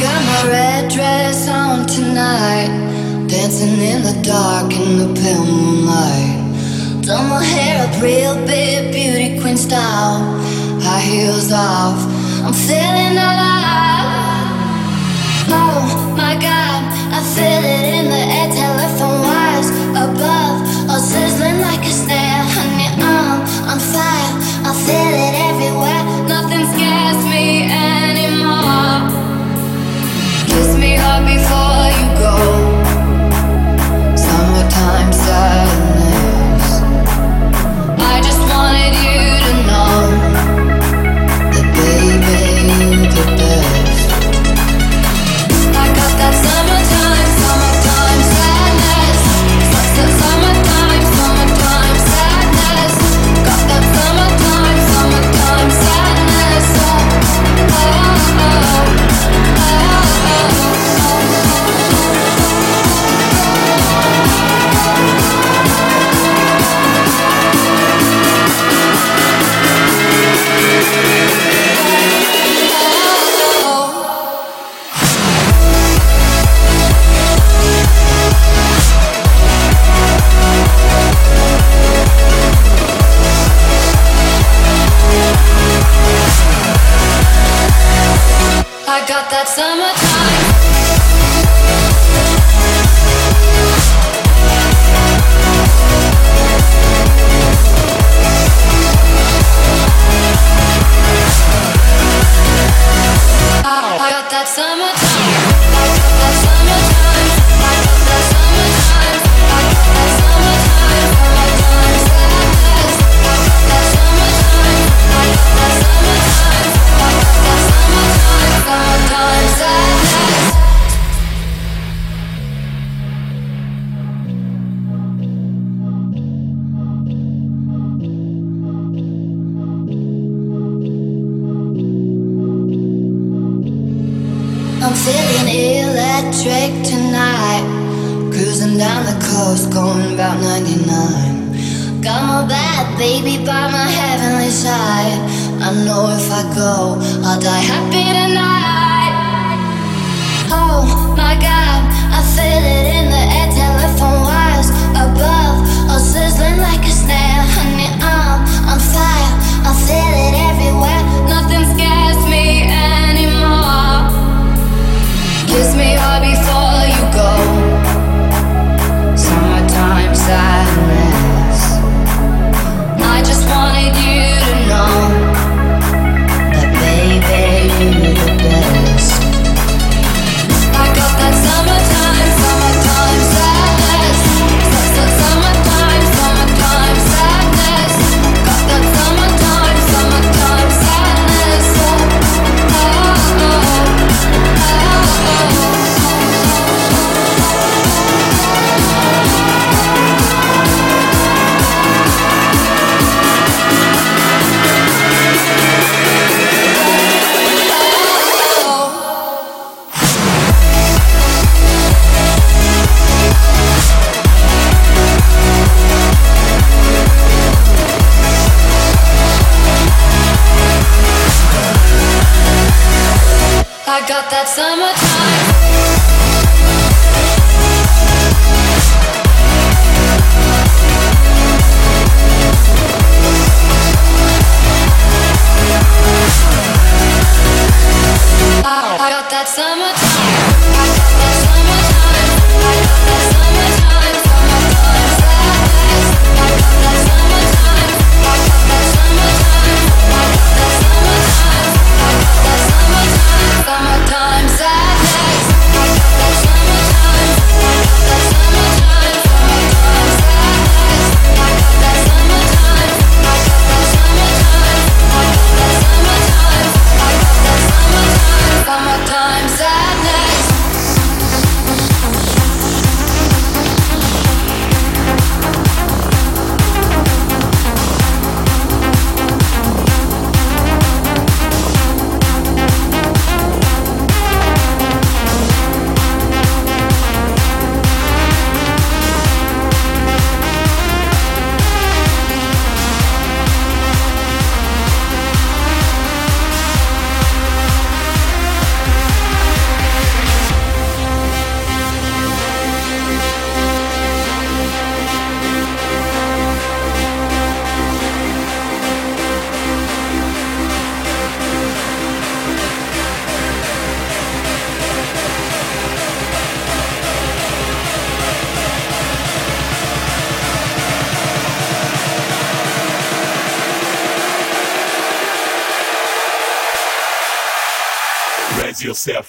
Got my red dress on tonight. Dancing in the dark in the pale moonlight. Done my hair up real big, beauty queen style. High heels off, I'm feeling alive. Oh my god, I feel it in the air. Telephone wires above, all sizzling like a snare. Honey, I'm on fire, I feel it. before you go. Summertime silence. I got that summertime. got that summertime. I got that summer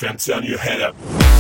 Yourself turn your head up.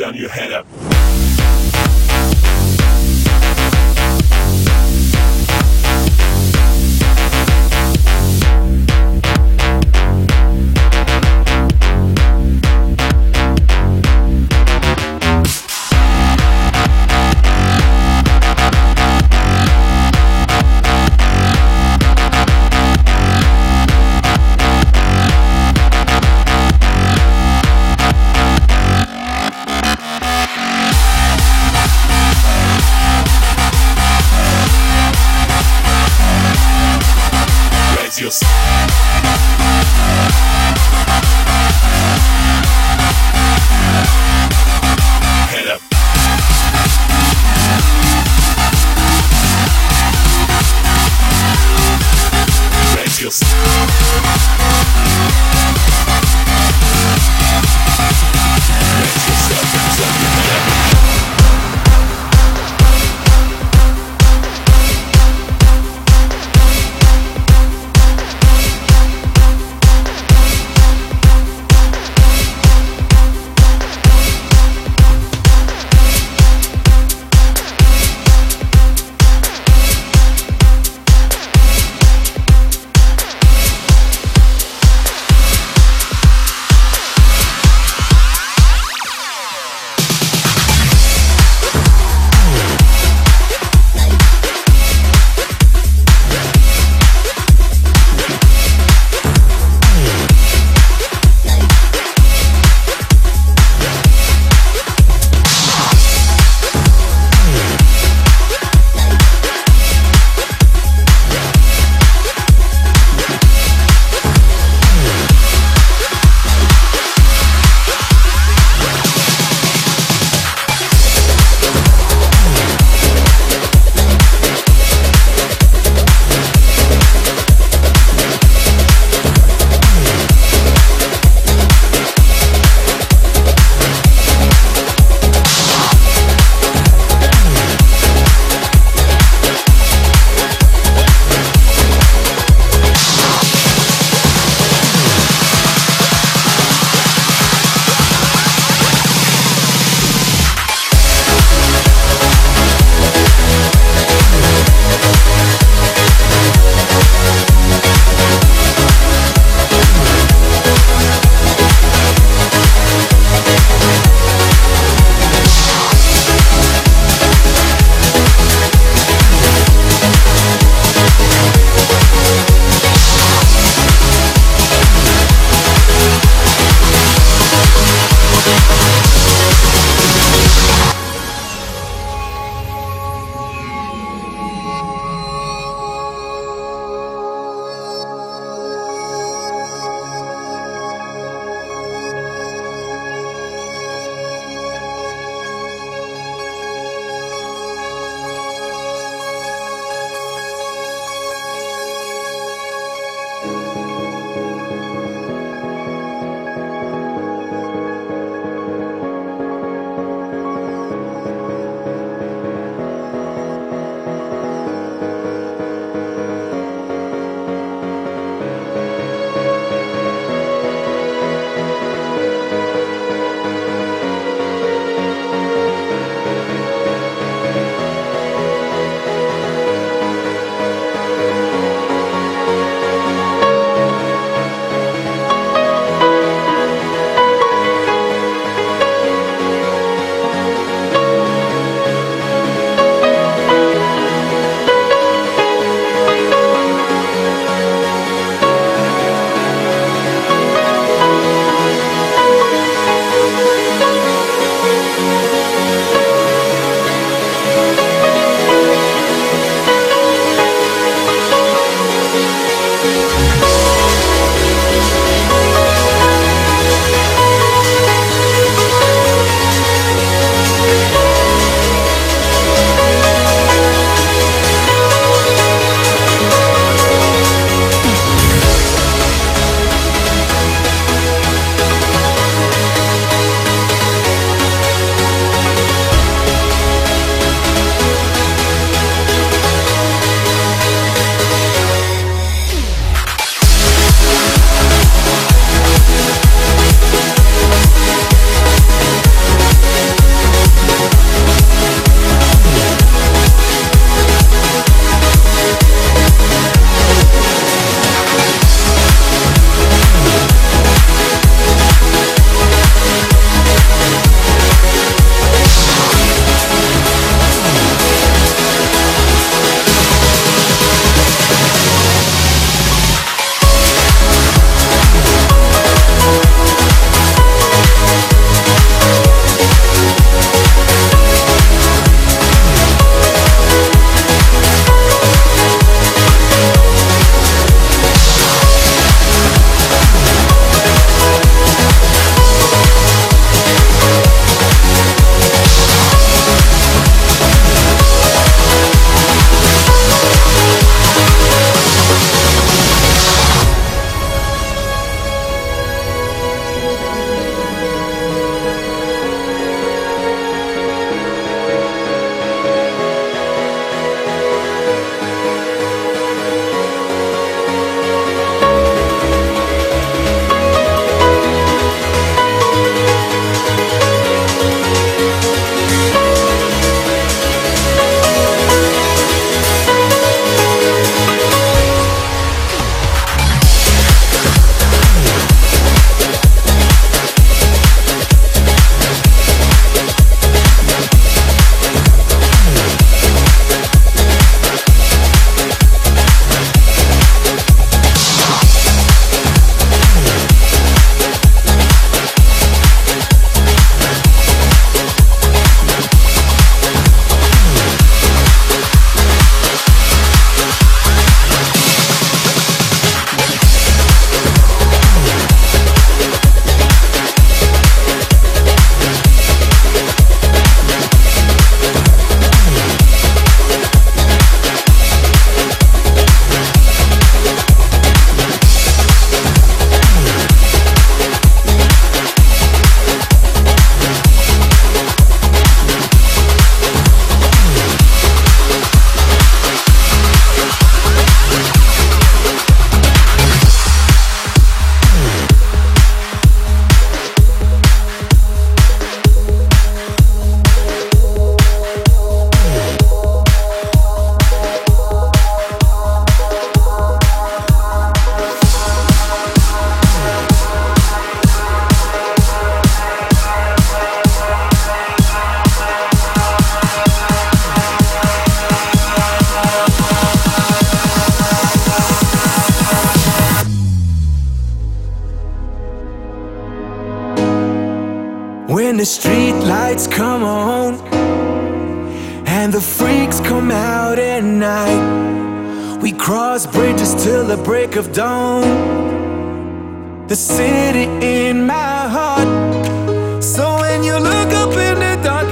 And your head up.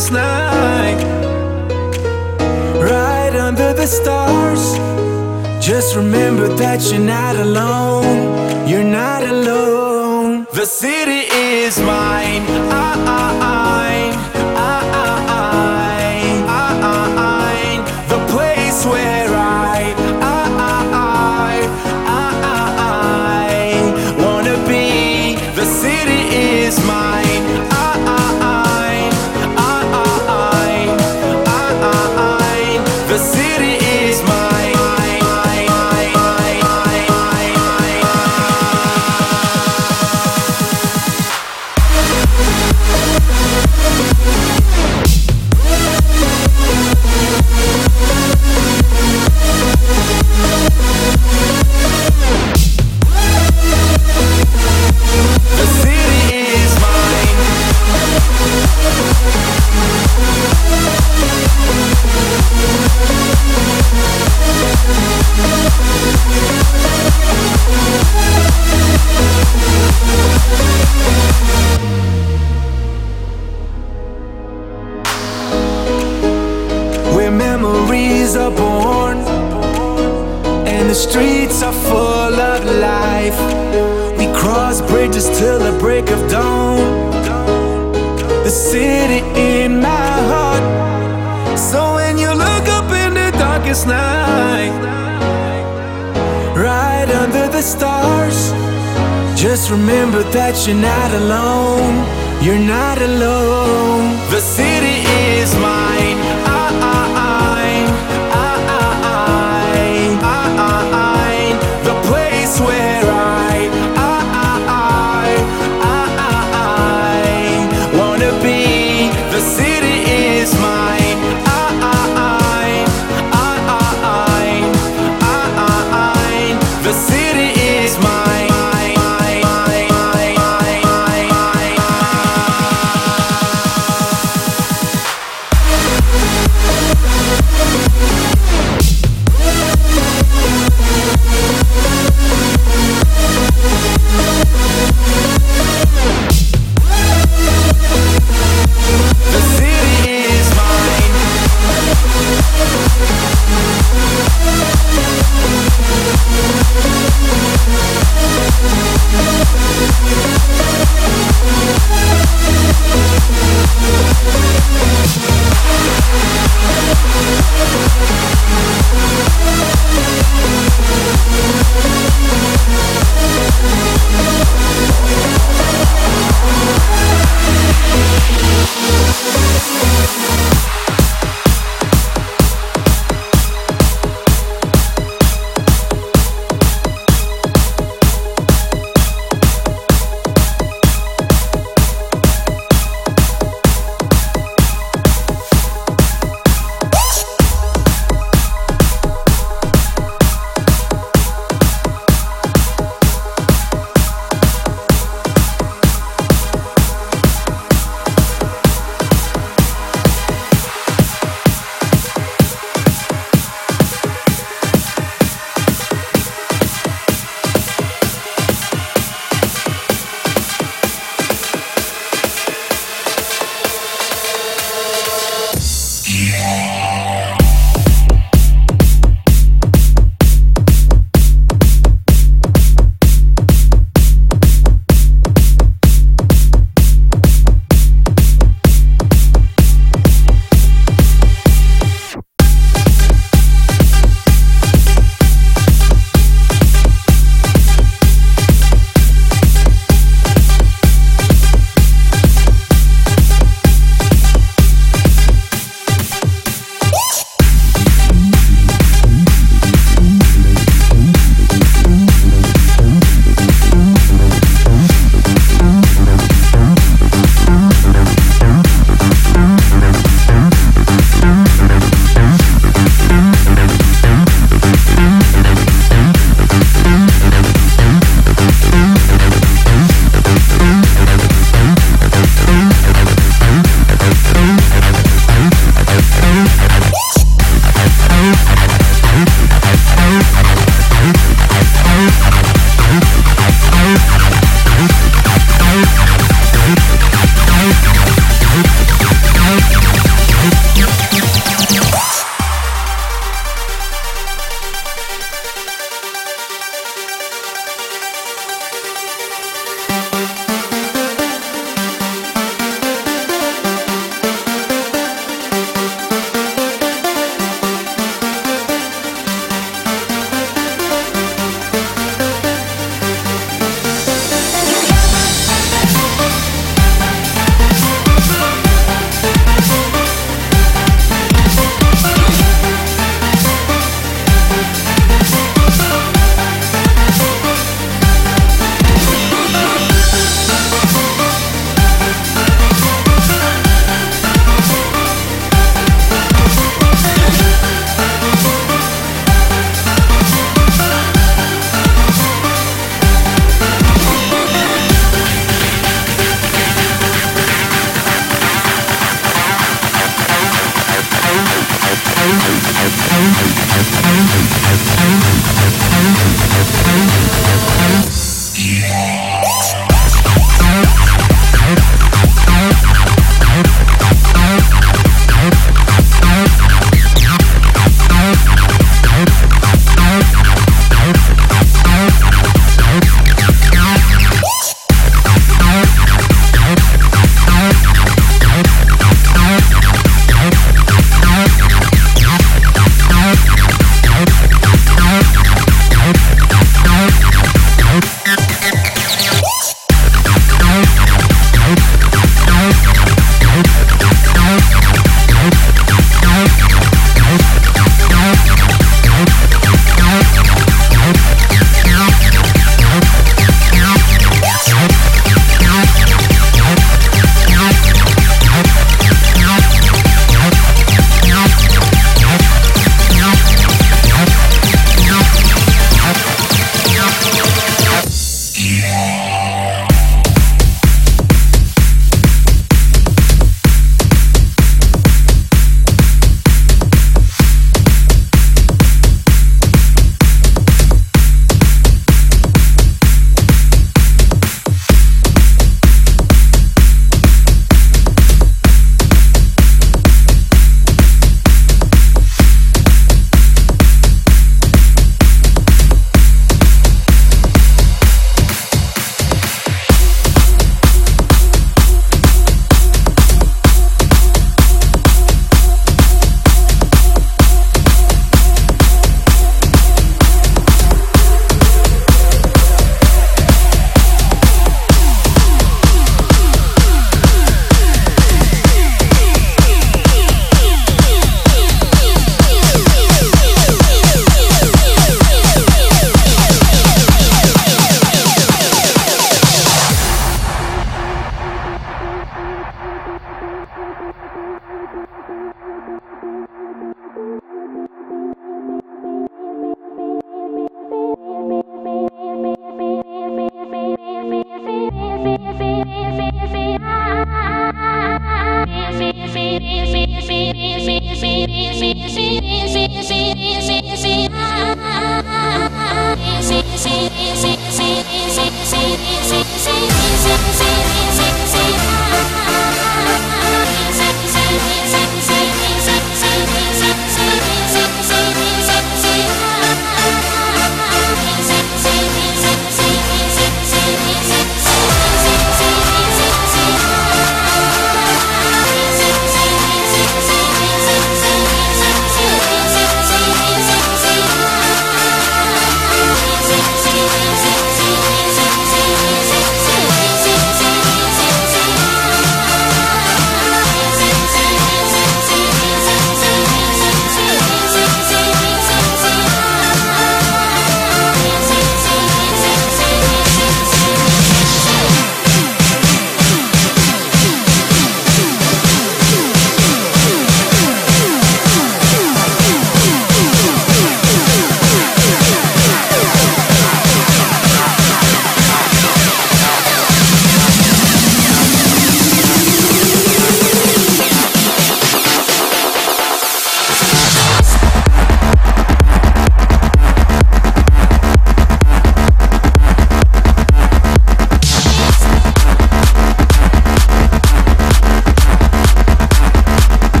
feels night, Right under the stars. Just remember that you're not alone. You're not alone. The city is mine. Ah. ah. Remember that you're not alone. You're not alone. The city is mine.